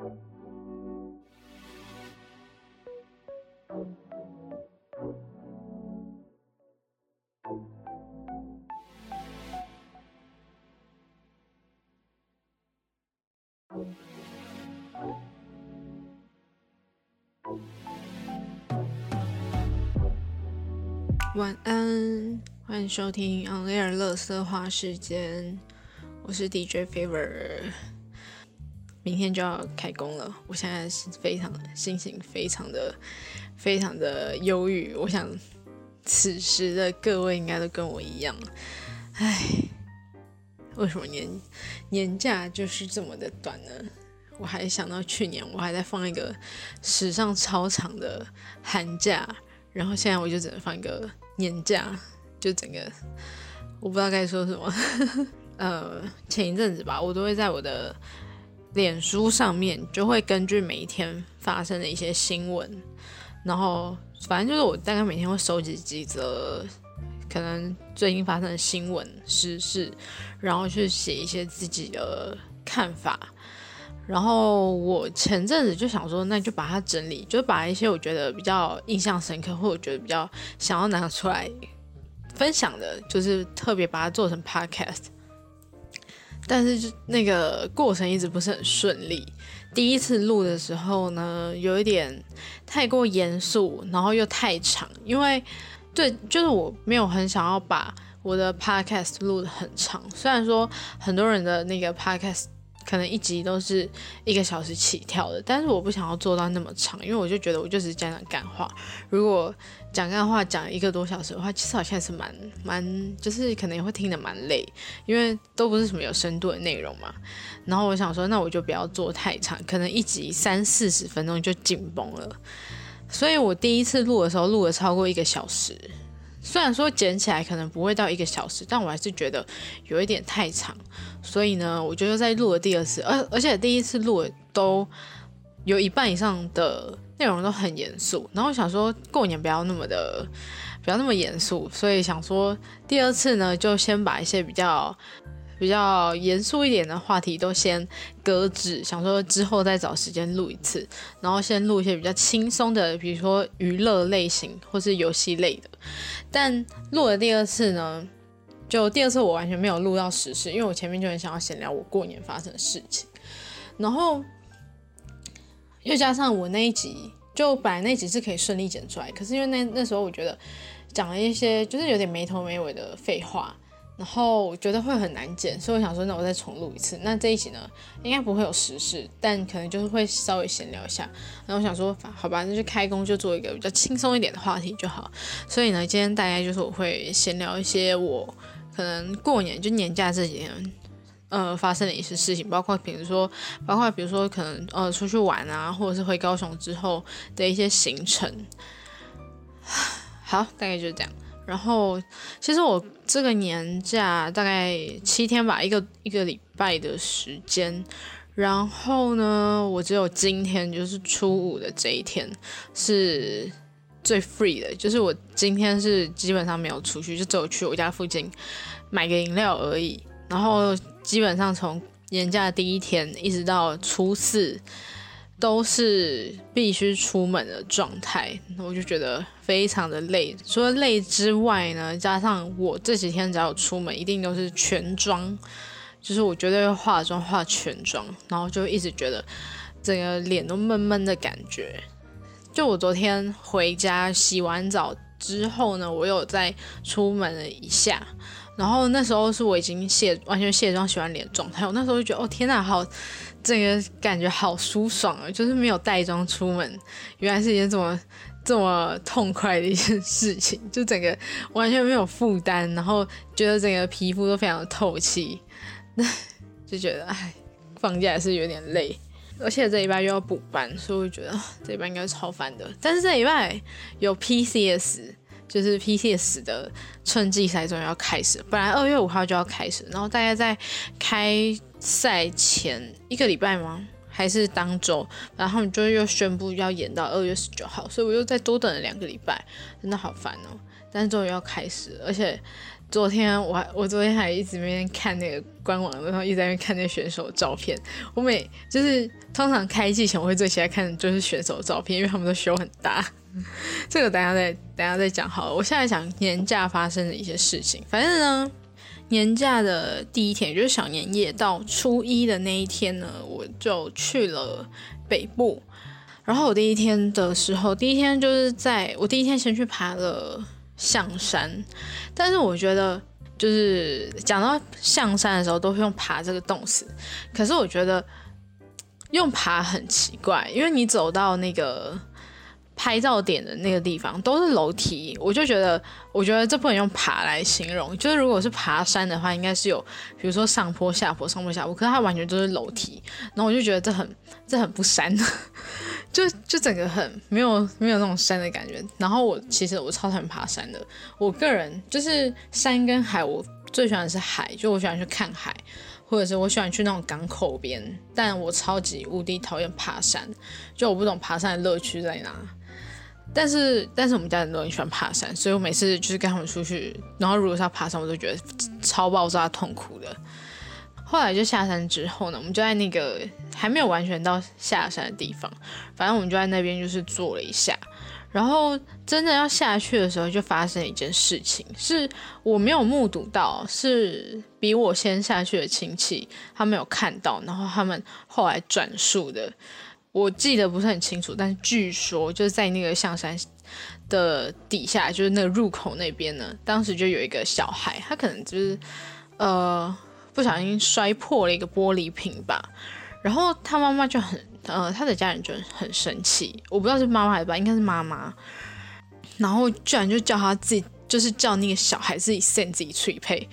晚安，欢迎收听 On Air 乐色花时间，我是 DJ Fever。明天就要开工了，我现在是非常心情非常的非常的忧郁。我想此时的各位应该都跟我一样，唉，为什么年年假就是这么的短呢？我还想到去年我还在放一个史上超长的寒假，然后现在我就只能放一个年假，就整个我不知道该说什么。呃，前一阵子吧，我都会在我的脸书上面，就会根据每一天发生的一些新闻，然后反正就是我大概每天会收集几则可能最近发生的新闻时事，然后去写一些自己的看法。然后我前阵子就想说，那就把它整理，就把一些我觉得比较印象深刻，或者觉得比较想要拿出来分享的，就是特别把它做成 podcast。但是就那个过程一直不是很顺利。第一次录的时候呢，有一点太过严肃，然后又太长，因为对，就是我没有很想要把我的 podcast 录的很长。虽然说很多人的那个 podcast。可能一集都是一个小时起跳的，但是我不想要做到那么长，因为我就觉得我就是讲讲干话。如果讲干话讲一个多小时的话，其实好像是蛮蛮，就是可能也会听得蛮累，因为都不是什么有深度的内容嘛。然后我想说，那我就不要做太长，可能一集三四十分钟就紧绷了。所以我第一次录的时候，录了超过一个小时。虽然说剪起来可能不会到一个小时，但我还是觉得有一点太长，所以呢，我觉得在录了第二次，而而且第一次录都有一半以上的内容都很严肃，然后想说过年不要那么的不要那么严肃，所以想说第二次呢，就先把一些比较。比较严肃一点的话题都先搁置，想说之后再找时间录一次，然后先录一些比较轻松的，比如说娱乐类型或是游戏类的。但录了第二次呢，就第二次我完全没有录到实事，因为我前面就很想要闲聊我过年发生的事情，然后又加上我那一集，就本来那一集是可以顺利剪出来，可是因为那那时候我觉得讲了一些就是有点没头没尾的废话。然后我觉得会很难剪，所以我想说，那我再重录一次。那这一集呢，应该不会有时事，但可能就是会稍微闲聊一下。然后我想说，好吧，那就开工就做一个比较轻松一点的话题就好。所以呢，今天大概就是我会闲聊一些我可能过年就年假这几天，呃，发生的一些事情，包括比如说，包括比如说可能呃出去玩啊，或者是回高雄之后的一些行程。好，大概就是这样。然后，其实我这个年假大概七天吧，一个一个礼拜的时间。然后呢，我只有今天就是初五的这一天是最 free 的，就是我今天是基本上没有出去，就只有去我家附近买个饮料而已。然后基本上从年假第一天一直到初四。都是必须出门的状态，我就觉得非常的累。除了累之外呢，加上我这几天只要出门，一定都是全妆，就是我绝对会化妆化全妆，然后就一直觉得整个脸都闷闷的感觉。就我昨天回家洗完澡之后呢，我有再出门了一下，然后那时候是我已经卸完全卸妆洗完脸的状态，我那时候就觉得哦天呐，好。这个感觉好舒爽啊！就是没有带妆出门，原来是一件这么这么痛快的一件事情，就整个完全没有负担，然后觉得整个皮肤都非常的透气，那就觉得哎，放假也是有点累，而且这礼拜又要补班，所以我觉得这礼拜应该超烦的。但是这礼拜有 PCS，就是 PTS 的春季赛终于要开始，本来二月五号就要开始，然后大家在开。赛前一个礼拜吗？还是当周？然后你就又宣布要延到二月十九号，所以我又再多等了两个礼拜，真的好烦哦。但是终于要开始，而且昨天我还我昨天还一直没看那个官网，然后一直在看那选手照片。我每就是通常开季前我会最喜欢看就是选手照片，因为他们都胸很大。这个等下再等下再讲好了。我现在讲年假发生的一些事情。反正呢，年假的第一天，也就是小年夜到初一的那一天呢，我就去了北部。然后我第一天的时候，第一天就是在我第一天先去爬了象山。但是我觉得，就是讲到象山的时候，都会用爬这个动词。可是我觉得用爬很奇怪，因为你走到那个。拍照点的那个地方都是楼梯，我就觉得，我觉得这不能用爬来形容。就是如果是爬山的话，应该是有，比如说上坡、下坡、上坡、下坡，可是它完全都是楼梯。然后我就觉得这很，这很不山，就就整个很没有没有那种山的感觉。然后我其实我超讨厌爬山的，我个人就是山跟海，我最喜欢的是海，就我喜欢去看海。或者是我喜欢去那种港口边，但我超级无敌讨厌爬山，就我不懂爬山的乐趣在哪。但是，但是我们家人都很喜欢爬山，所以我每次就是跟他们出去，然后如果是要爬山，我都觉得超爆炸痛苦的。后来就下山之后呢，我们就在那个还没有完全到下山的地方，反正我们就在那边就是坐了一下。然后真的要下去的时候，就发生一件事情，是我没有目睹到，是比我先下去的亲戚他没有看到，然后他们后来转述的，我记得不是很清楚，但是据说就是在那个象山的底下，就是那个入口那边呢，当时就有一个小孩，他可能就是呃不小心摔破了一个玻璃瓶吧，然后他妈妈就很。呃，他的家人就很生气，我不知道是妈妈还是爸，应该是妈妈。然后居然就叫他自己，就是叫那个小孩自己 send 自己催配。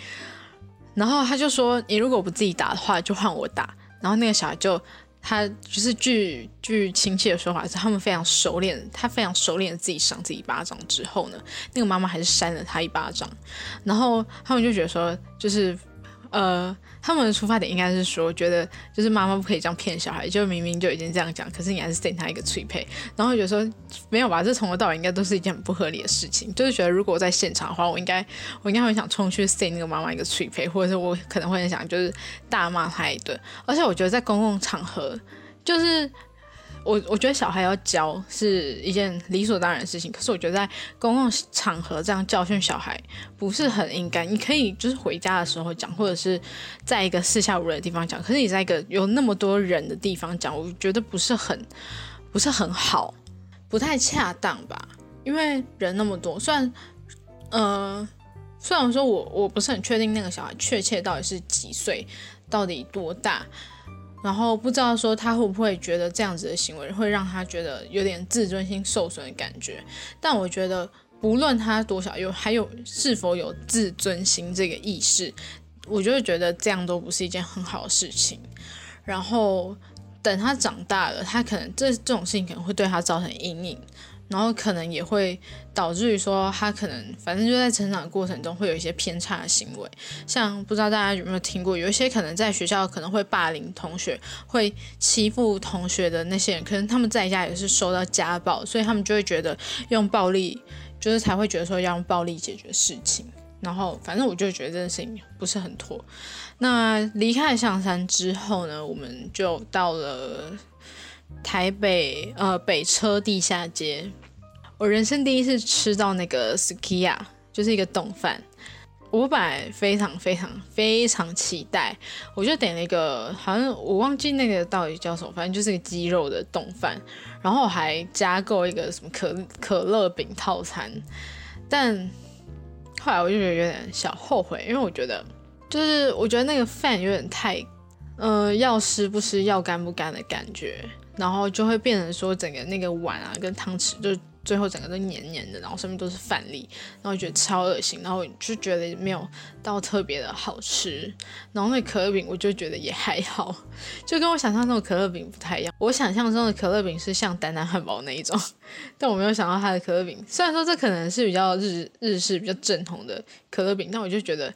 然后他就说：“你如果不自己打的话，就换我打。”然后那个小孩就，他就是据据亲戚的说法是，他们非常熟练，他非常熟练的自己扇自己一巴掌之后呢，那个妈妈还是扇了他一巴掌。然后他们就觉得说，就是呃。他们的出发点应该是说，觉得就是妈妈不可以这样骗小孩，就明明就已经这样讲，可是你还是塞他一个催配，然后觉得说没有吧，这从头到尾应该都是一件很不合理的事情，就是觉得如果我在现场的话，我应该我应该会想冲去塞那个妈妈一个催配，或者是我可能会很想就是大骂他一顿，而且我觉得在公共场合就是。我我觉得小孩要教是一件理所当然的事情，可是我觉得在公共场合这样教训小孩不是很应该。你可以就是回家的时候讲，或者是在一个四下无人的地方讲，可是你在一个有那么多人的地方讲，我觉得不是很不是很好，不太恰当吧？因为人那么多，虽然呃虽然说我我不是很确定那个小孩确切到底是几岁，到底多大。然后不知道说他会不会觉得这样子的行为会让他觉得有点自尊心受损的感觉，但我觉得不论他多少有还有是否有自尊心这个意识，我就会觉得这样都不是一件很好的事情。然后等他长大了，他可能这这种事情可能会对他造成阴影。然后可能也会导致于说他可能反正就在成长过程中会有一些偏差的行为，像不知道大家有没有听过，有一些可能在学校可能会霸凌同学、会欺负同学的那些人，可能他们在家也是受到家暴，所以他们就会觉得用暴力就是才会觉得说要用暴力解决事情。然后反正我就觉得这件事情不是很妥。那离开象山之后呢，我们就到了。台北呃北车地下街，我人生第一次吃到那个 Sukiya，就是一个冻饭。我本来非常非常非常期待，我就点了一个，好像我忘记那个到底叫什么，反正就是个鸡肉的冻饭，然后还加购一个什么可可乐饼套餐。但后来我就觉得有点小后悔，因为我觉得就是我觉得那个饭有点太，呃，要湿不湿，要干不干的感觉。然后就会变成说，整个那个碗啊跟汤匙，就最后整个都黏黏的，然后上面都是饭粒，然后觉得超恶心，然后就觉得没有到特别的好吃。然后那可乐饼我就觉得也还好，就跟我想象中的可乐饼不太一样。我想象中的可乐饼是像丹丹汉堡那一种，但我没有想到它的可乐饼。虽然说这可能是比较日日式、比较正统的可乐饼，但我就觉得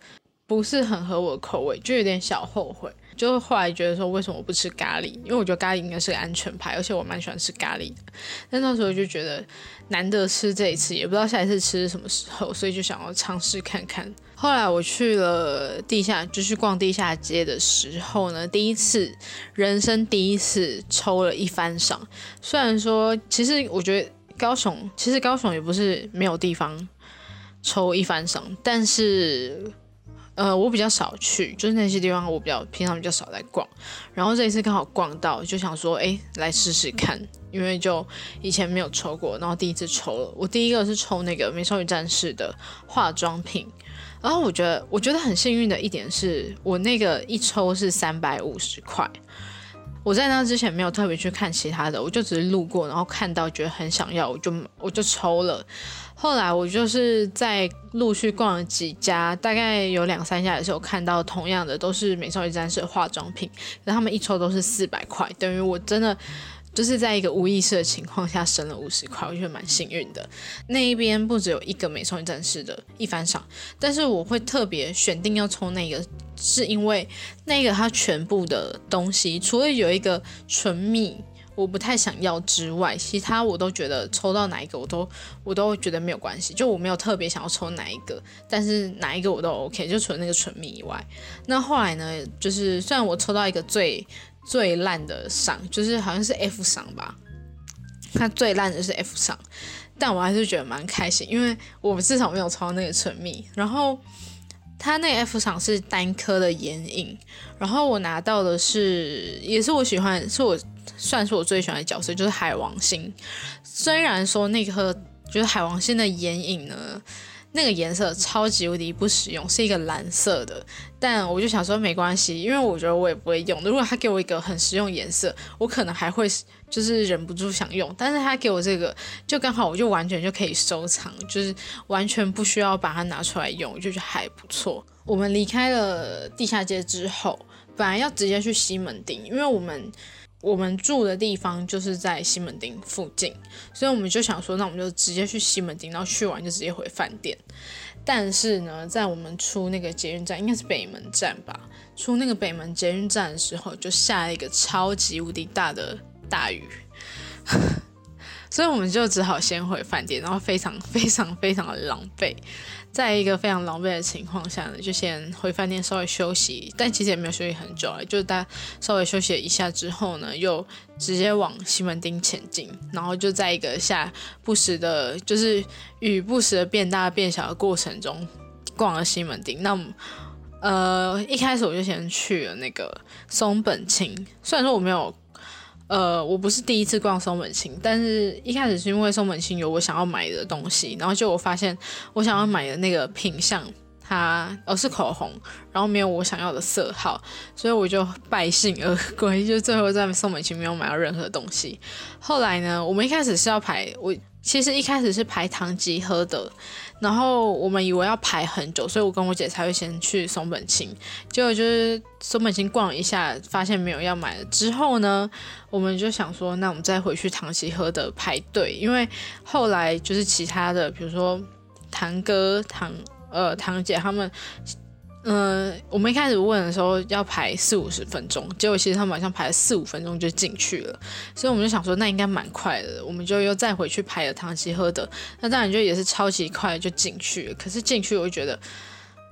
不是很合我的口味，就有点小后悔。就后来觉得说，为什么我不吃咖喱？因为我觉得咖喱应该是个安全牌，而且我蛮喜欢吃咖喱的。但那时候就觉得难得吃这一次，也不知道下一次吃什么时候，所以就想要尝试看看。后来我去了地下，就是逛地下街的时候呢，第一次人生第一次抽了一番赏。虽然说，其实我觉得高雄，其实高雄也不是没有地方抽一番赏，但是。呃，我比较少去，就是那些地方我比较平常比较少来逛，然后这一次刚好逛到，就想说，哎，来试试看，因为就以前没有抽过，然后第一次抽了。我第一个是抽那个美少女战士的化妆品，然后我觉得我觉得很幸运的一点是我那个一抽是三百五十块，我在那之前没有特别去看其他的，我就只是路过，然后看到觉得很想要，我就我就抽了。后来我就是在陆续逛了几家，大概有两三家也是有看到同样的，都是美少女战士的化妆品，那他们一抽都是四百块，等于我真的就是在一个无意识的情况下省了五十块，我觉得蛮幸运的。那一边不只有一个美少女战士的一番赏，但是我会特别选定要抽那个，是因为那个它全部的东西，除了有一个唇蜜。我不太想要之外，其他我都觉得抽到哪一个我都我都觉得没有关系，就我没有特别想要抽哪一个，但是哪一个我都 OK，就除了那个唇蜜以外。那后来呢，就是虽然我抽到一个最最烂的赏，就是好像是 F 赏吧，它最烂的是 F 赏，但我还是觉得蛮开心，因为我至少没有抽到那个唇蜜。然后它那 F 赏是单颗的眼影，然后我拿到的是也是我喜欢，是我。算是我最喜欢的角色，就是海王星。虽然说那颗就是海王星的眼影呢，那个颜色超级无敌不实用，是一个蓝色的。但我就想说没关系，因为我觉得我也不会用。如果他给我一个很实用颜色，我可能还会就是忍不住想用。但是他给我这个，就刚好我就完全就可以收藏，就是完全不需要把它拿出来用，就觉得还不错。我们离开了地下街之后，本来要直接去西门町，因为我们。我们住的地方就是在西门町附近，所以我们就想说，那我们就直接去西门町，然后去完就直接回饭店。但是呢，在我们出那个捷运站，应该是北门站吧，出那个北门捷运站的时候，就下了一个超级无敌大的大雨，所以我们就只好先回饭店，然后非常非常非常的狼狈。在一个非常狼狈的情况下呢，就先回饭店稍微休息，但其实也没有休息很久了，就是大家稍微休息了一下之后呢，又直接往西门町前进，然后就在一个下不时的，就是雨不时的变大变小的过程中，逛了西门町。那呃，一开始我就先去了那个松本清，虽然说我没有。呃，我不是第一次逛松本清，但是一开始是因为松本清有我想要买的东西，然后就我发现我想要买的那个品相，它哦是口红，然后没有我想要的色号，所以我就败兴而归，就最后在松本清没有买到任何东西。后来呢，我们一开始是要排，我其实一开始是排唐吉诃德。然后我们以为要排很久，所以我跟我姐才会先去松本清。结果就是松本清逛了一下，发现没有要买的。之后呢，我们就想说，那我们再回去唐吉诃德排队，因为后来就是其他的，比如说堂哥、堂呃堂姐他们。嗯，我们一开始问的时候要排四五十分钟，结果其实他们好像排了四五分钟就进去了，所以我们就想说那应该蛮快的，我们就又再回去排了唐吉诃德，那当然就也是超级快就进去了，可是进去我就觉得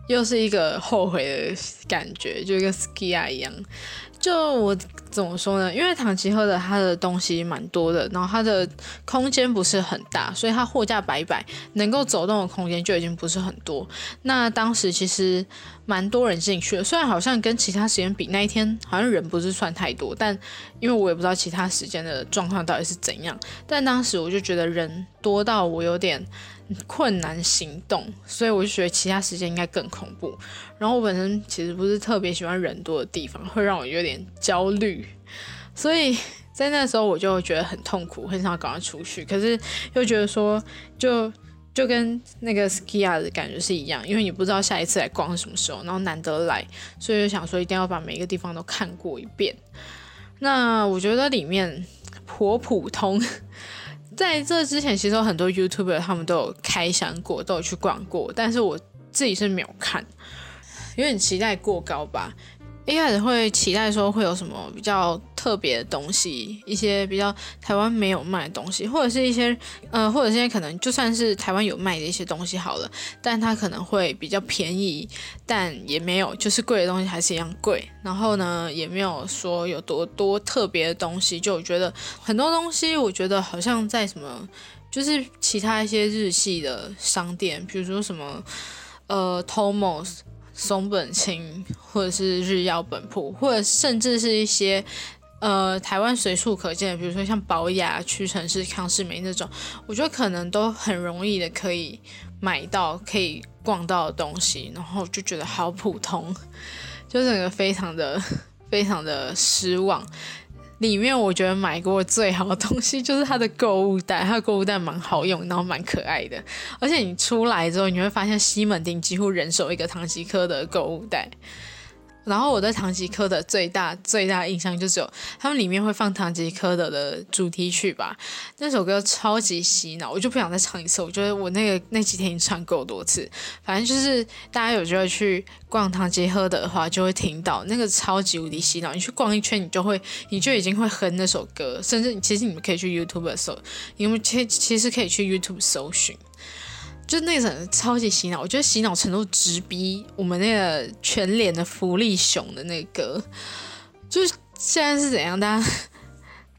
又是一个后悔的感觉，就跟 skia 一样。就我怎么说呢？因为唐吉诃德他的东西蛮多的，然后他的空间不是很大，所以他货架摆摆，能够走动的空间就已经不是很多。那当时其实蛮多人进去的，虽然好像跟其他时间比，那一天好像人不是算太多，但因为我也不知道其他时间的状况到底是怎样。但当时我就觉得人多到我有点。困难行动，所以我就觉得其他时间应该更恐怖。然后我本身其实不是特别喜欢人多的地方，会让我有点焦虑，所以在那时候我就觉得很痛苦，很想赶快出去。可是又觉得说，就就跟那个 skia 的感觉是一样，因为你不知道下一次来逛是什么时候，然后难得来，所以就想说一定要把每一个地方都看过一遍。那我觉得里面颇普通。在这之前，其实有很多 YouTuber 他们都有开箱过，都有去逛过，但是我自己是没有看，有点期待过高吧。一开始会期待说会有什么比较特别的东西，一些比较台湾没有卖的东西，或者是一些呃，或者现在可能就算是台湾有卖的一些东西好了，但它可能会比较便宜，但也没有就是贵的东西还是一样贵。然后呢，也没有说有多多特别的东西，就我觉得很多东西，我觉得好像在什么，就是其他一些日系的商店，比如说什么呃，Tomos。松本清，或者是日药本铺，或者甚至是一些呃台湾随处可见的，比如说像宝雅、屈臣氏、康士美那种，我觉得可能都很容易的可以买到、可以逛到的东西，然后就觉得好普通，就整个非常的非常的失望。里面我觉得买过最好的东西就是它的购物袋，它的购物袋蛮好用，然后蛮可爱的。而且你出来之后，你会发现西门町几乎人手一个唐吉诃德购物袋。然后我对唐吉诃德最大最大印象就只有他们里面会放唐吉诃德的主题曲吧，那首歌超级洗脑，我就不想再唱一次。我觉得我那个那几天已经唱够多次，反正就是大家有机会去逛唐吉诃德的话，就会听到那个超级无敌洗脑。你去逛一圈，你就会你就已经会哼那首歌，甚至其实你们可以去 YouTube 搜，你们其其实可以去 YouTube 搜寻。就那种超级洗脑，我觉得洗脑程度直逼我们那个全脸的福利熊的那个。就是现在是怎样，大家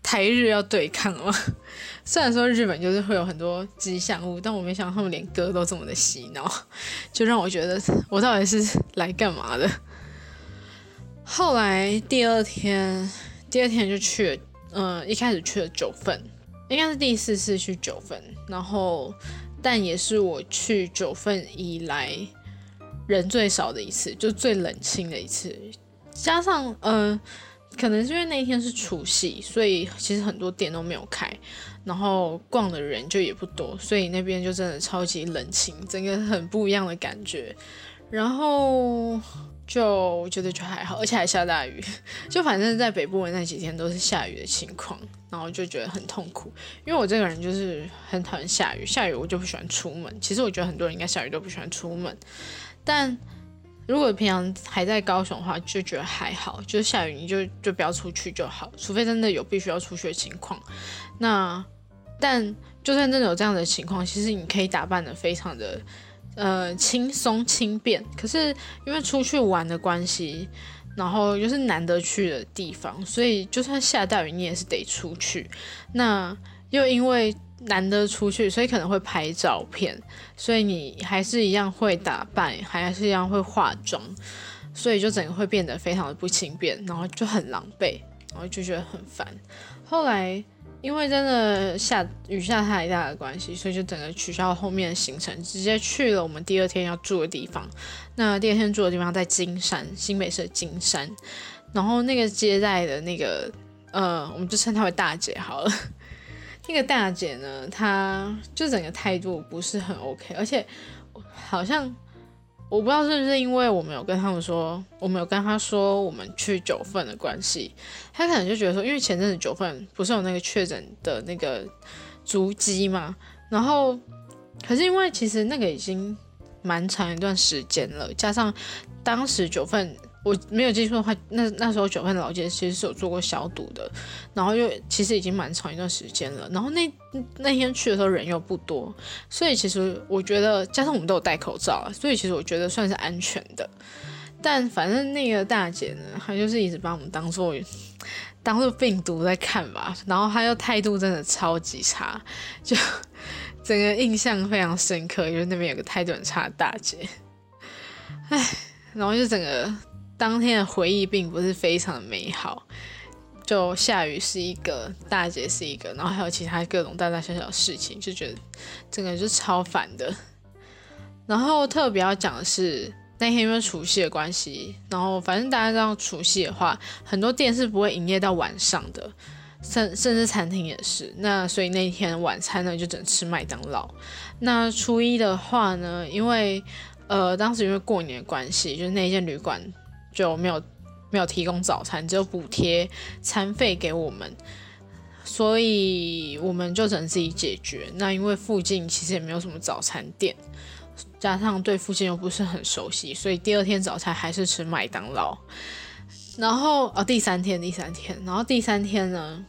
台日要对抗吗？虽然说日本就是会有很多吉祥物，但我没想到他们连歌都这么的洗脑，就让我觉得我到底是来干嘛的。后来第二天，第二天就去了，嗯，一开始去了九份，应该是第四次去九份，然后。但也是我去九份以来人最少的一次，就最冷清的一次。加上，呃，可能是因为那一天是除夕，所以其实很多店都没有开，然后逛的人就也不多，所以那边就真的超级冷清，整个很不一样的感觉。然后。就觉得就还好，而且还下大雨，就反正在北部的那几天都是下雨的情况，然后就觉得很痛苦。因为我这个人就是很讨厌下雨，下雨我就不喜欢出门。其实我觉得很多人应该下雨都不喜欢出门，但如果平常还在高雄的话，就觉得还好，就是下雨你就就不要出去就好，除非真的有必须要出去的情况。那但就算真的有这样的情况，其实你可以打扮的非常的。呃，轻松轻便，可是因为出去玩的关系，然后又是难得去的地方，所以就算下大雨，你也是得出去。那又因为难得出去，所以可能会拍照片，所以你还是一样会打扮，还是一样会化妆，所以就整个会变得非常的不轻便，然后就很狼狈，然后就觉得很烦。后来。因为真的下雨下太大的关系，所以就整个取消后面的行程，直接去了我们第二天要住的地方。那第二天住的地方在金山，新北市的金山。然后那个接待的那个，呃，我们就称她为大姐好了。那个大姐呢，她就整个态度不是很 OK，而且好像。我不知道是不是因为我没有跟他们说，我没有跟他说我们去九份的关系，他可能就觉得说，因为前阵子九份不是有那个确诊的那个足迹嘛，然后可是因为其实那个已经蛮长一段时间了，加上当时九份。我没有记错的话，那那时候九份老街其实是有做过消毒的，然后又其实已经蛮长一段时间了，然后那那天去的时候人又不多，所以其实我觉得加上我们都有戴口罩，所以其实我觉得算是安全的。但反正那个大姐呢，她就是一直把我们当做当做病毒在看吧，然后她又态度真的超级差，就整个印象非常深刻，因为那边有个态度很差的大姐，唉，然后就整个。当天的回忆并不是非常的美好，就下雨是一个，大姐是一个，然后还有其他各种大大小小的事情，就觉得整个就超烦的。然后特别要讲的是，那天因为除夕的关系，然后反正大家知道除夕的话，很多店是不会营业到晚上的，甚甚至餐厅也是。那所以那天晚餐呢，就只能吃麦当劳。那初一的话呢，因为呃当时因为过年的关系，就是那间旅馆。就没有没有提供早餐，只有补贴餐费给我们，所以我们就只能自己解决。那因为附近其实也没有什么早餐店，加上对附近又不是很熟悉，所以第二天早餐还是吃麦当劳。然后哦，第三天，第三天，然后第三天呢，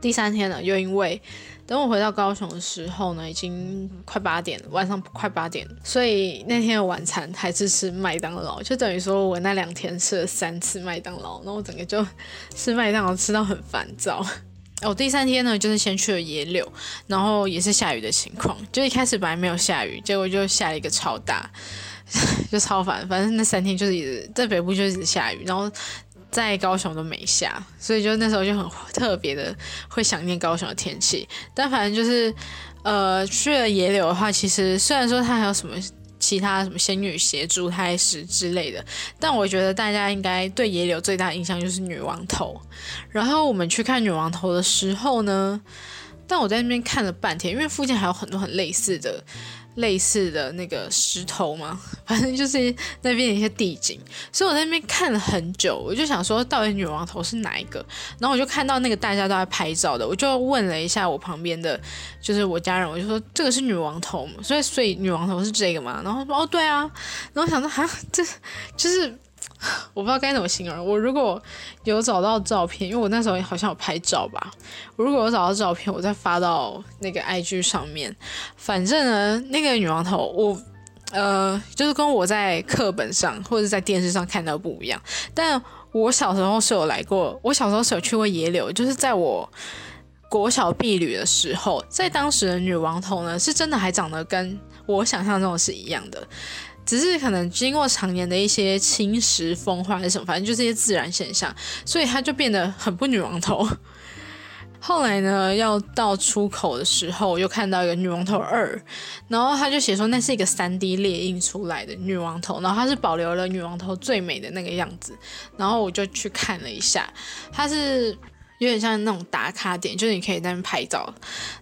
第三天呢，又因为等我回到高雄的时候呢，已经快八点，晚上快八点，所以那天的晚餐还是吃麦当劳，就等于说我那两天吃了三次麦当劳，然后我整个就 吃麦当劳吃到很烦躁。哦，第三天呢，就是先去了野柳，然后也是下雨的情况，就一开始本来没有下雨，结果就下了一个超大，就超烦。反正那三天就是一直在北部就一直下雨，然后在高雄都没下，所以就那时候就很特别的会想念高雄的天气。但反正就是呃去了野柳的话，其实虽然说它还有什么。其他什么仙女鞋、珠胎石之类的，但我觉得大家应该对野柳最大的印象就是女王头。然后我们去看女王头的时候呢，但我在那边看了半天，因为附近还有很多很类似的。类似的那个石头吗，反正就是那边一些地景，所以我在那边看了很久，我就想说到底女王头是哪一个？然后我就看到那个大家都在拍照的，我就问了一下我旁边的，就是我家人，我就说这个是女王头，所以所以女王头是这个嘛？然后说哦对啊，然后想说哈这就是。我不知道该怎么形容。我如果有找到照片，因为我那时候好像有拍照吧。我如果有找到照片，我再发到那个 IG 上面。反正呢，那个女王头，我呃，就是跟我在课本上或者在电视上看到不一样。但我小时候是有来过，我小时候是有去过野柳，就是在我国小毕旅的时候，在当时的女王头呢，是真的还长得跟我想象中的是一样的。只是可能经过常年的一些侵蚀、风化还是什么，反正就是一些自然现象，所以它就变得很不女王头。后来呢，要到出口的时候，我又看到一个女王头二，然后他就写说那是一个三 D 列印出来的女王头，然后它是保留了女王头最美的那个样子，然后我就去看了一下，它是。有点像那种打卡点，就是你可以在那边拍照，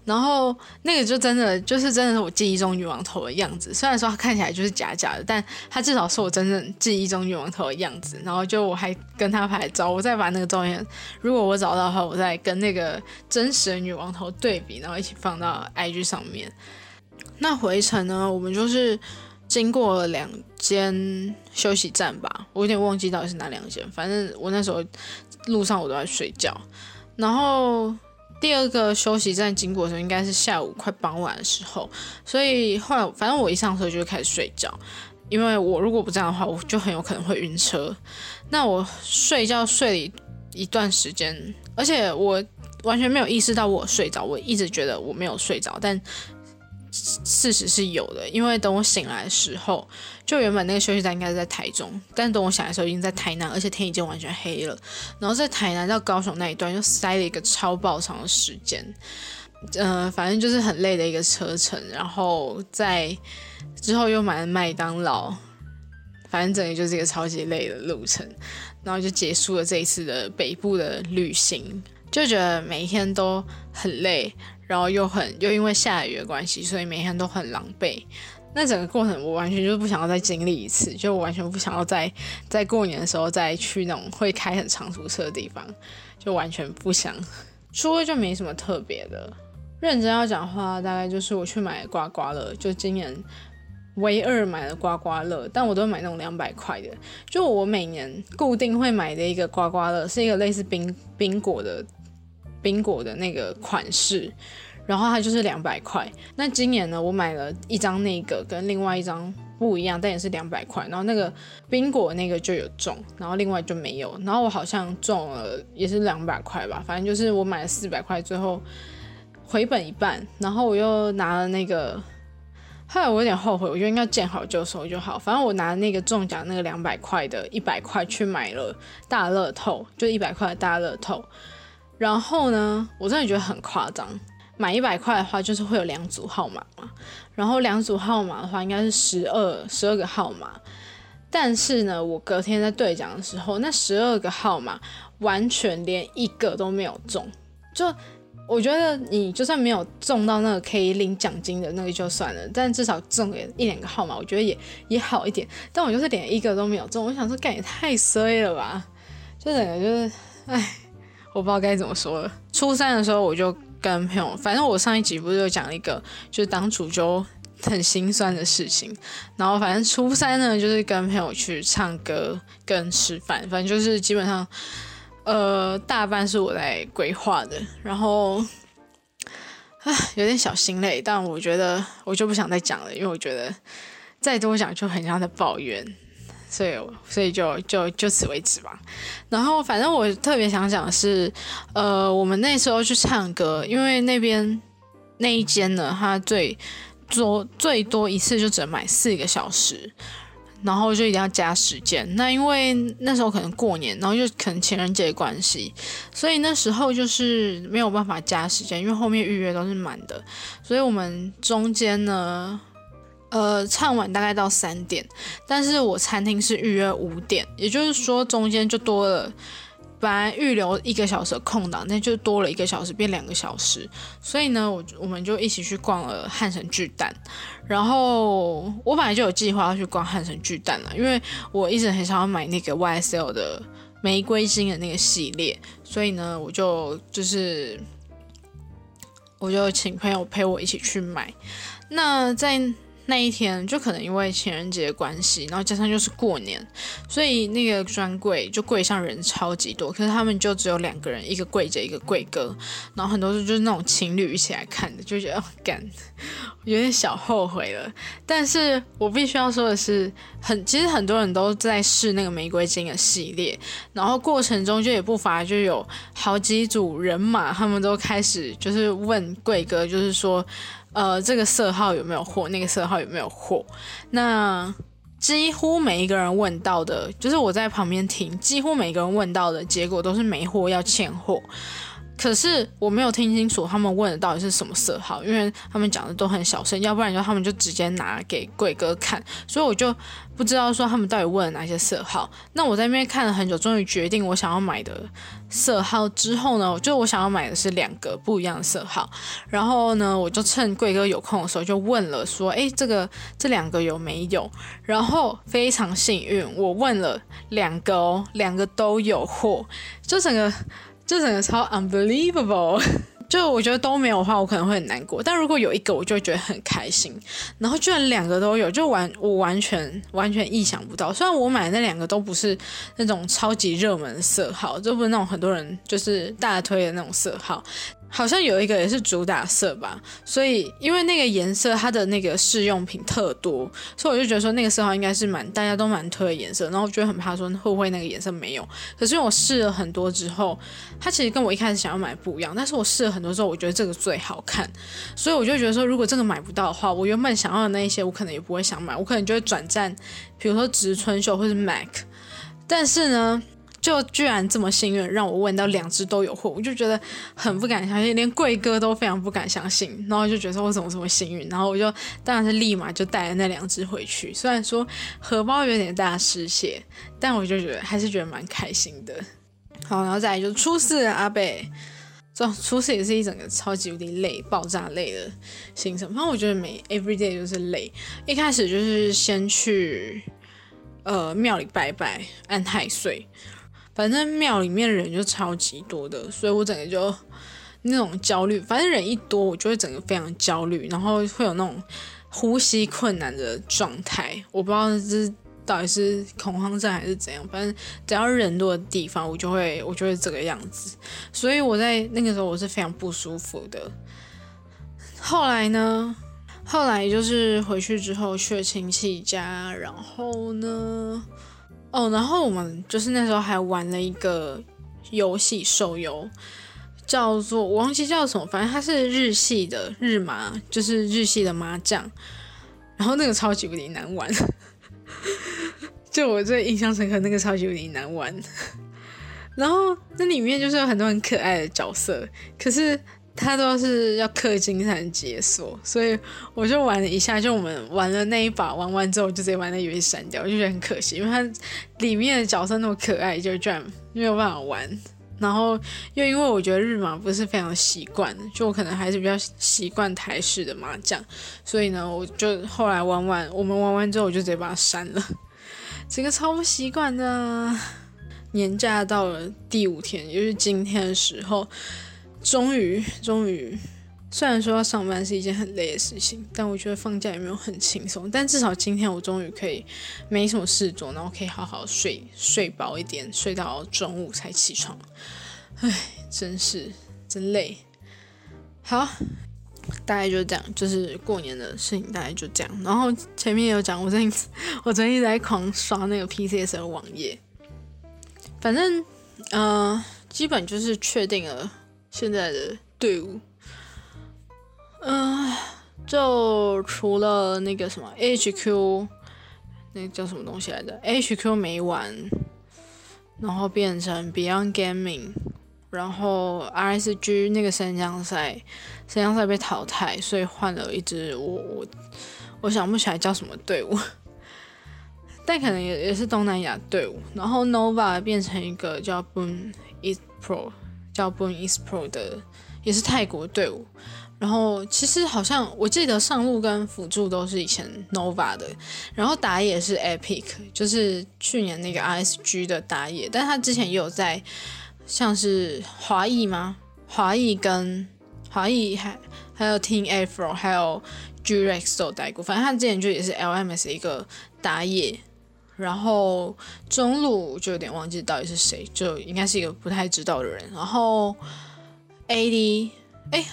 然后那个就真的就是真的是我记忆中女王头的样子。虽然说它看起来就是假假的，但它至少是我真正记忆中女王头的样子。然后就我还跟她拍照，我再把那个照片，如果我找到的话，我再跟那个真实的女王头对比，然后一起放到 IG 上面。那回程呢，我们就是经过了两间休息站吧，我有点忘记到底是哪两间，反正我那时候。路上我都在睡觉，然后第二个休息站经过的时候应该是下午快傍晚的时候，所以后来反正我一上车就开始睡觉，因为我如果不这样的话，我就很有可能会晕车。那我睡觉睡了一一段时间，而且我完全没有意识到我睡着，我一直觉得我没有睡着，但。事实是有的，因为等我醒来的时候，就原本那个休息站应该是在台中，但等我醒来的时候已经在台南，而且天已经完全黑了。然后在台南到高雄那一段又塞了一个超爆长的时间，嗯，反正就是很累的一个车程。然后在之后又买了麦当劳，反正整个就是一个超级累的路程，然后就结束了这一次的北部的旅行，就觉得每一天都很累。然后又很又因为下雨的关系，所以每天都很狼狈。那整个过程我完全就是不想要再经历一次，就完全不想要再在过年的时候再去那种会开很长途车的地方，就完全不想。除了就没什么特别的。认真要讲话，大概就是我去买刮刮乐，就今年唯二买了刮刮乐，但我都买那种两百块的。就我每年固定会买的一个刮刮乐，是一个类似冰冰果的。冰果的那个款式，然后它就是两百块。那今年呢，我买了一张那个跟另外一张不一样，但也是两百块。然后那个冰果那个就有中，然后另外就没有。然后我好像中了也是两百块吧，反正就是我买了四百块，最后回本一半。然后我又拿了那个，后来我有点后悔，我觉得应该见好就收就好。反正我拿那个中奖那个两百块的一百块去买了大乐透，就一百块的大乐透。然后呢，我真的觉得很夸张。买一百块的话，就是会有两组号码嘛。然后两组号码的话，应该是十二十二个号码。但是呢，我隔天在兑奖的时候，那十二个号码完全连一个都没有中。就我觉得，你就算没有中到那个可以领奖金的那个就算了，但至少中个一两个号码，我觉得也也好一点。但我就是连一个都没有中，我想说，干也太衰了吧！就整个就是，唉。我不知道该怎么说了。初三的时候，我就跟朋友，反正我上一集不是有讲一个，就是当主揪很心酸的事情。然后反正初三呢，就是跟朋友去唱歌跟吃饭，反正就是基本上，呃，大半是我在规划的。然后，唉，有点小心累，但我觉得我就不想再讲了，因为我觉得再多讲就很像在抱怨。所以，所以就就就此为止吧。然后，反正我特别想讲的是，呃，我们那时候去唱歌，因为那边那一间呢，它最多最多一次就只能买四个小时，然后就一定要加时间。那因为那时候可能过年，然后又可能情人节关系，所以那时候就是没有办法加时间，因为后面预约都是满的。所以我们中间呢。呃，唱完大概到三点，但是我餐厅是预约五点，也就是说中间就多了，本来预留一个小时的空档，那就多了一个小时，变两个小时。所以呢，我我们就一起去逛了汉神巨蛋。然后我本来就有计划要去逛汉神巨蛋了，因为我一直很想要买那个 YSL 的玫瑰金的那个系列，所以呢，我就就是我就请朋友陪我一起去买。那在那一天就可能因为情人节关系，然后加上又是过年，所以那个专柜就柜上人超级多。可是他们就只有两个人，一个柜姐，一个柜哥，然后很多是就是那种情侣一起来看的，就觉得哦，干，有点小后悔了。但是我必须要说的是，很其实很多人都在试那个玫瑰金的系列，然后过程中就也不乏就有好几组人马，他们都开始就是问柜哥，就是说。呃，这个色号有没有货？那个色号有没有货？那几乎每一个人问到的，就是我在旁边听，几乎每个人问到的结果都是没货，要欠货。可是我没有听清楚他们问的到底是什么色号，因为他们讲的都很小声，要不然就他们就直接拿给贵哥看，所以我就不知道说他们到底问了哪些色号。那我在那边看了很久，终于决定我想要买的色号之后呢，就我想要买的是两个不一样的色号。然后呢，我就趁贵哥有空的时候就问了说，哎，这个这两个有没有？然后非常幸运，我问了两个哦，两个都有货，就整个。这整个超 unbelievable，就我觉得都没有的话，我可能会很难过。但如果有一个，我就会觉得很开心。然后居然两个都有，就完我完全完全意想不到。虽然我买的那两个都不是那种超级热门色号，就不是那种很多人就是大推的那种色号。好像有一个也是主打色吧，所以因为那个颜色它的那个试用品特多，所以我就觉得说那个色号应该是蛮大家都蛮推的颜色，然后我就很怕说会不会那个颜色没有。可是我试了很多之后，它其实跟我一开始想要买不一样，但是我试了很多之后，我觉得这个最好看，所以我就觉得说如果这个买不到的话，我原本想要的那一些我可能也不会想买，我可能就会转战，比如说植村秀或是 MAC，但是呢。就居然这么幸运，让我问到两只都有货，我就觉得很不敢相信，连贵哥都非常不敢相信。然后就觉得我怎么这么幸运？然后我就当然是立马就带了那两只回去。虽然说荷包有点大失血，但我就觉得还是觉得蛮开心的。好，然后再来就初四阿贝，这初四也是一整个超级无敌累、爆炸累的行程。反正我觉得每 every day 就是累。一开始就是先去呃庙里拜拜，安太岁。反正庙里面人就超级多的，所以我整个就那种焦虑。反正人一多，我就会整个非常焦虑，然后会有那种呼吸困难的状态。我不知道这到底是恐慌症还是怎样。反正只要人多的地方，我就会我就会这个样子。所以我在那个时候我是非常不舒服的。后来呢？后来就是回去之后去亲戚家，然后呢？哦，然后我们就是那时候还玩了一个游戏手游，叫做我忘记叫什么，反正它是日系的日麻，就是日系的麻将。然后那个超级无敌难玩，就我最印象深刻，那个超级无敌难玩。然后那里面就是有很多很可爱的角色，可是。它都是要氪金才能解锁，所以我就玩了一下，就我们玩了那一把，玩完之后就直接把那游戏删掉，我就觉得很可惜，因为它里面的角色那么可爱，就居然没有办法玩。然后又因为我觉得日麻不是非常习惯，就我可能还是比较习惯台式的麻将，所以呢，我就后来玩完，我们玩完之后我就直接把它删了，整个超不习惯的。年假到了第五天，也就是今天的时候。终于，终于虽然说要上班是一件很累的事情，但我觉得放假也没有很轻松。但至少今天我终于可以没什么事做，然后可以好好睡睡饱一点，睡到中午才起床。唉，真是真累。好，大概就这样，就是过年的事情大概就这样。然后前面有讲，我最近我最近在狂刷那个 PCS 的网页，反正呃，基本就是确定了现在的队伍。嗯，就除了那个什么 HQ，那叫什么东西来着？HQ 没完，然后变成 Beyond Gaming，然后 RSG 那个三江赛，三江赛被淘汰，所以换了一支我我我想不起来叫什么队伍，但可能也也是东南亚队伍。然后 Nova 变成一个叫 Boom East Pro，叫 Boom East Pro 的，也是泰国队伍。然后其实好像我记得上路跟辅助都是以前 Nova 的，然后打野是 Epic，就是去年那个 RSG 的打野，但他之前也有在像是华裔吗？华裔跟华裔还还有 Team Afro 还有 Grex 都带过，反正他之前就也是 LMS 一个打野，然后中路就有点忘记到底是谁，就应该是一个不太知道的人，然后 AD 哎。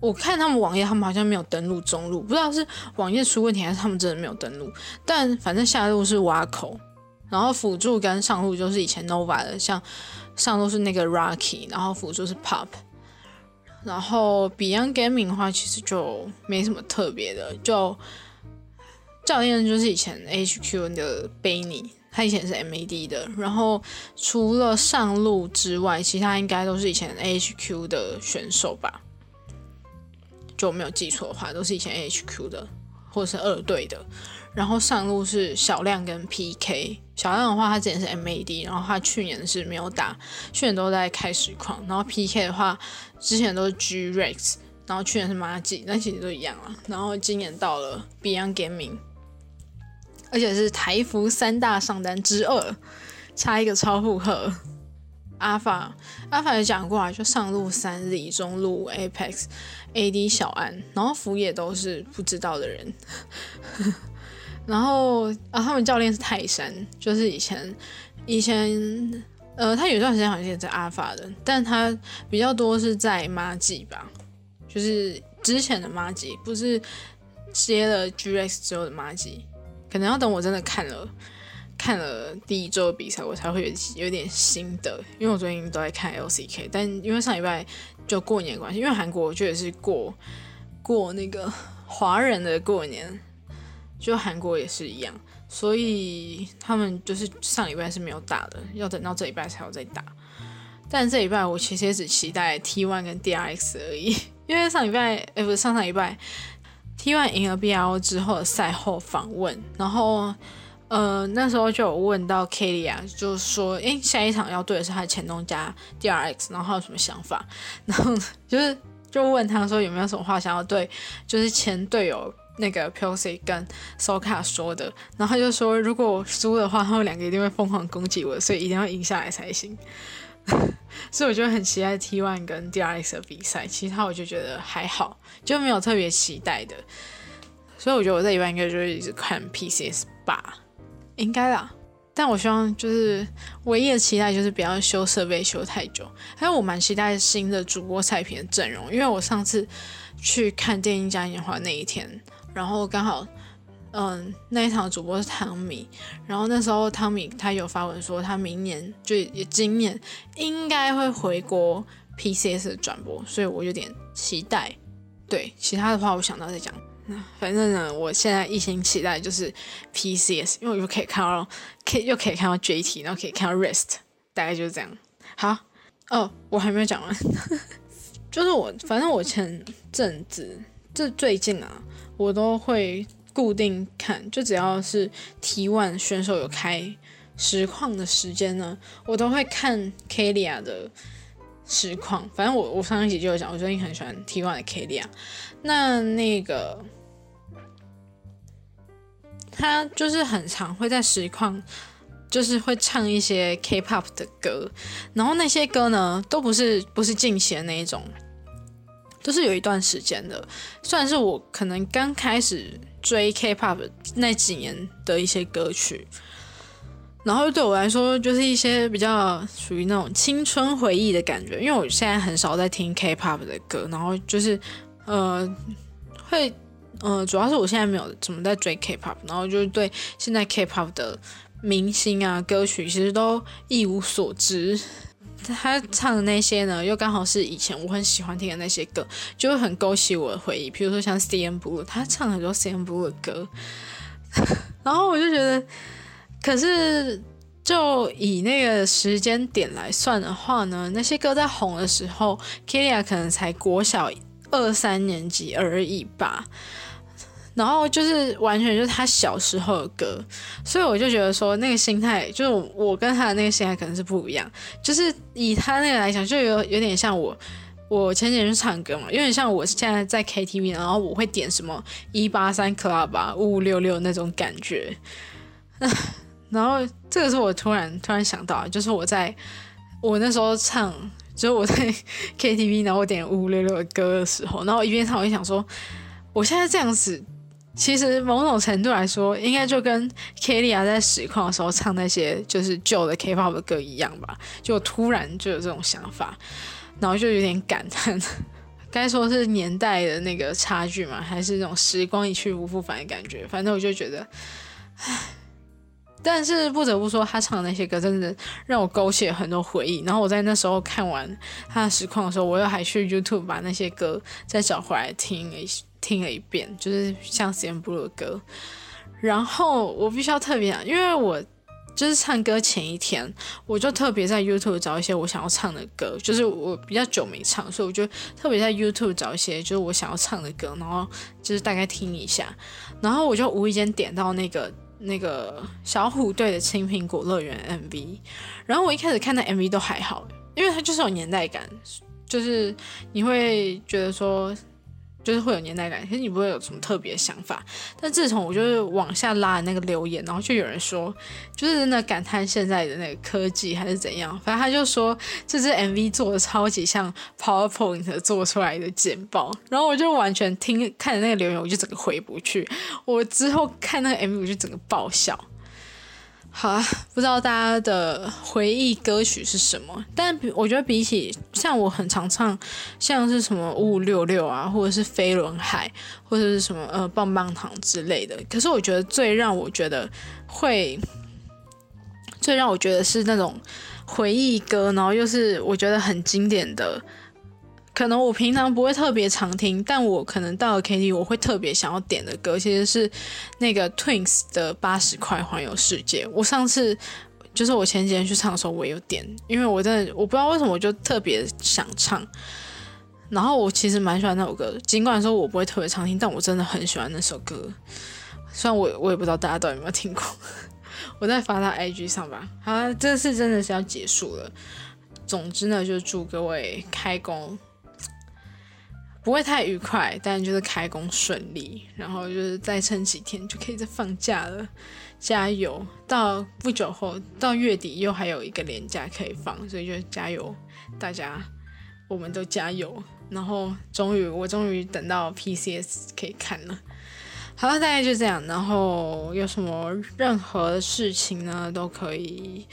我看他们网页，他们好像没有登录中路，不知道是网页出问题还是他们真的没有登录。但反正下路是挖口，然后辅助跟上路就是以前 Nova 的，像上路是那个 Rocky，然后辅助是 Pop。然后 Beyond Gaming 的话，其实就没什么特别的，就教练就是以前 HQ 的 Benny，他以前是 MAD 的。然后除了上路之外，其他应该都是以前 HQ 的选手吧。就没有记错的话，都是以前 HQ 的，或者是二队的。然后上路是小亮跟 PK。小亮的话，他之前是 MAD，然后他去年是没有打，去年都在开实况。然后 PK 的话，之前都是 Grex，然后去年是马吉，那其实都一样了。然后今年到了 Beyond Gaming，而且是台服三大上单之二，差一个超负荷。阿法阿法也讲过啊，就上路三里中路 Apex。A.D. 小安，然后辅野都是不知道的人，然后啊，他们教练是泰山，就是以前以前呃，他有段时间好像也在阿法的，但他比较多是在马吉吧，就是之前的马吉，不是接了 G.X 之后的马吉，可能要等我真的看了看了第一周比赛，我才会有有点心得，因为我最近都在看 L.C.K，但因为上礼拜。就过年关系，因为韩国我就也是过过那个华人的过年，就韩国也是一样，所以他们就是上礼拜是没有打的，要等到这礼拜才有再打。但这礼拜我其实也只期待 T1 跟 DRX 而已，因为上礼拜哎不是上上礼拜 T1 赢了 BRO 之后的赛后访问，然后。呃，那时候就有问到 Kelly 啊，就说，诶，下一场要对的是他的前东家 DRX，然后他有什么想法？然后 就是就问他说有没有什么话想要对，就是前队友那个 p o c 跟 Soka 说的。然后他就说，如果我输的话，他们两个一定会疯狂攻击我，所以一定要赢下来才行。所以我就很期待 T1 跟 DRX 的比赛，其他我就觉得还好，就没有特别期待的。所以我觉得我这一半应该就是一直看 PCS 吧。应该啦，但我希望就是唯一的期待就是不要修设备修太久。还有我蛮期待新的主播菜品的阵容，因为我上次去看电影嘉年华那一天，然后刚好嗯那一场主播是汤米，然后那时候汤米他有发文说他明年就也今年应该会回国 PCS 转播，所以我有点期待。对，其他的话我想到再讲。反正呢，我现在一心期待就是 PCS，因为我又可以看到，可以又可以看到 JT，然后可以看到 Rest，大概就是这样。好，哦，我还没有讲完，就是我反正我前阵子，这最近啊，我都会固定看，就只要是 T1 选手有开实况的时间呢，我都会看 Kalia 的实况。反正我我上一集就有讲，我最近很喜欢 T1 的 Kalia。那那个。他就是很常会在实况，就是会唱一些 K-pop 的歌，然后那些歌呢都不是不是近期的那一种，都是有一段时间的，算是我可能刚开始追 K-pop 那几年的一些歌曲。然后对我来说，就是一些比较属于那种青春回忆的感觉，因为我现在很少在听 K-pop 的歌，然后就是呃会呃主要是我现在没有怎么在追 K-pop，然后就是对现在 K-pop 的明星啊歌曲其实都一无所知。他唱的那些呢，又刚好是以前我很喜欢听的那些歌，就会很勾起我的回忆。比如说像 C N Blue，他唱很多 C N Blue 的歌，然后我就觉得。可是，就以那个时间点来算的话呢，那些歌在红的时候 k i l i a 可能才国小二三年级而已吧。然后就是完全就是他小时候的歌，所以我就觉得说那个心态，就是我跟他的那个心态可能是不一样。就是以他那个来讲，就有有点像我，我前几天去唱歌嘛，有点像我现在在 KTV，然后我会点什么一八三 Club 啊，五五六六那种感觉。然后这个是我突然突然想到，就是我在我那时候唱，就是我在 KTV，然后我点五五六六的歌的时候，然后一边唱，我就想说，我现在这样子，其实某种程度来说，应该就跟 Kelly 在实况的时候唱那些就是旧的 K-pop 的歌一样吧。就突然就有这种想法，然后就有点感叹，该说是年代的那个差距嘛，还是那种时光一去不复返的感觉？反正我就觉得，唉。但是不得不说，他唱的那些歌真的让我勾起了很多回忆。然后我在那时候看完他的实况的时候，我又还去 YouTube 把那些歌再找回来听了一听了一遍，就是像 CM Blue 的歌。然后我必须要特别讲，因为我就是唱歌前一天，我就特别在 YouTube 找一些我想要唱的歌，就是我比较久没唱，所以我就特别在 YouTube 找一些就是我想要唱的歌，然后就是大概听一下，然后我就无意间点到那个。那个小虎队的《青苹果乐园》MV，然后我一开始看那 MV 都还好，因为它就是有年代感，就是你会觉得说。就是会有年代感，可是你不会有什么特别想法。但自从我就是往下拉那个留言，然后就有人说，就是真的感叹现在的那个科技还是怎样。反正他就说这支 MV 做的超级像 PowerPoint 做出来的简报。然后我就完全听看着那个留言，我就整个回不去。我之后看那个 MV，我就整个爆笑。好啊，不知道大家的回忆歌曲是什么？但我觉得比起像我很常唱，像是什么五五六六啊，或者是飞轮海，或者是什么呃棒棒糖之类的。可是我觉得最让我觉得会，最让我觉得是那种回忆歌，然后又是我觉得很经典的。可能我平常不会特别常听，但我可能到了 KTV，我会特别想要点的歌，其实是那个 Twins 的《八十块环游世界》。我上次就是我前几天去唱的时候，我也有点，因为我真的我不知道为什么，我就特别想唱。然后我其实蛮喜欢那首歌，尽管说我不会特别常听，但我真的很喜欢那首歌。虽然我我也不知道大家到底有没有听过，我再发到 I G 上吧。好，这次真的是要结束了。总之呢，就祝各位开工。不会太愉快，但就是开工顺利，然后就是再撑几天就可以再放假了，加油！到不久后到月底又还有一个年假可以放，所以就加油，大家，我们都加油！然后终于我终于等到 PCS 可以看了。好了，大概就这样。然后有什么任何事情呢，都可以。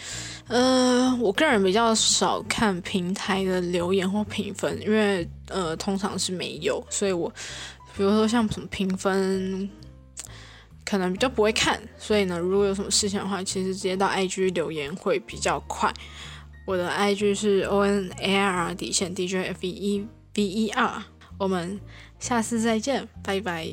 呃，我个人比较少看平台的留言或评分，因为呃，通常是没有，所以我比如说像什么评分，可能比较不会看。所以呢，如果有什么事情的话，其实直接到 IG 留言会比较快。我的 IG 是 O N A R 底线 D J F E V E R。我们下次再见，拜拜。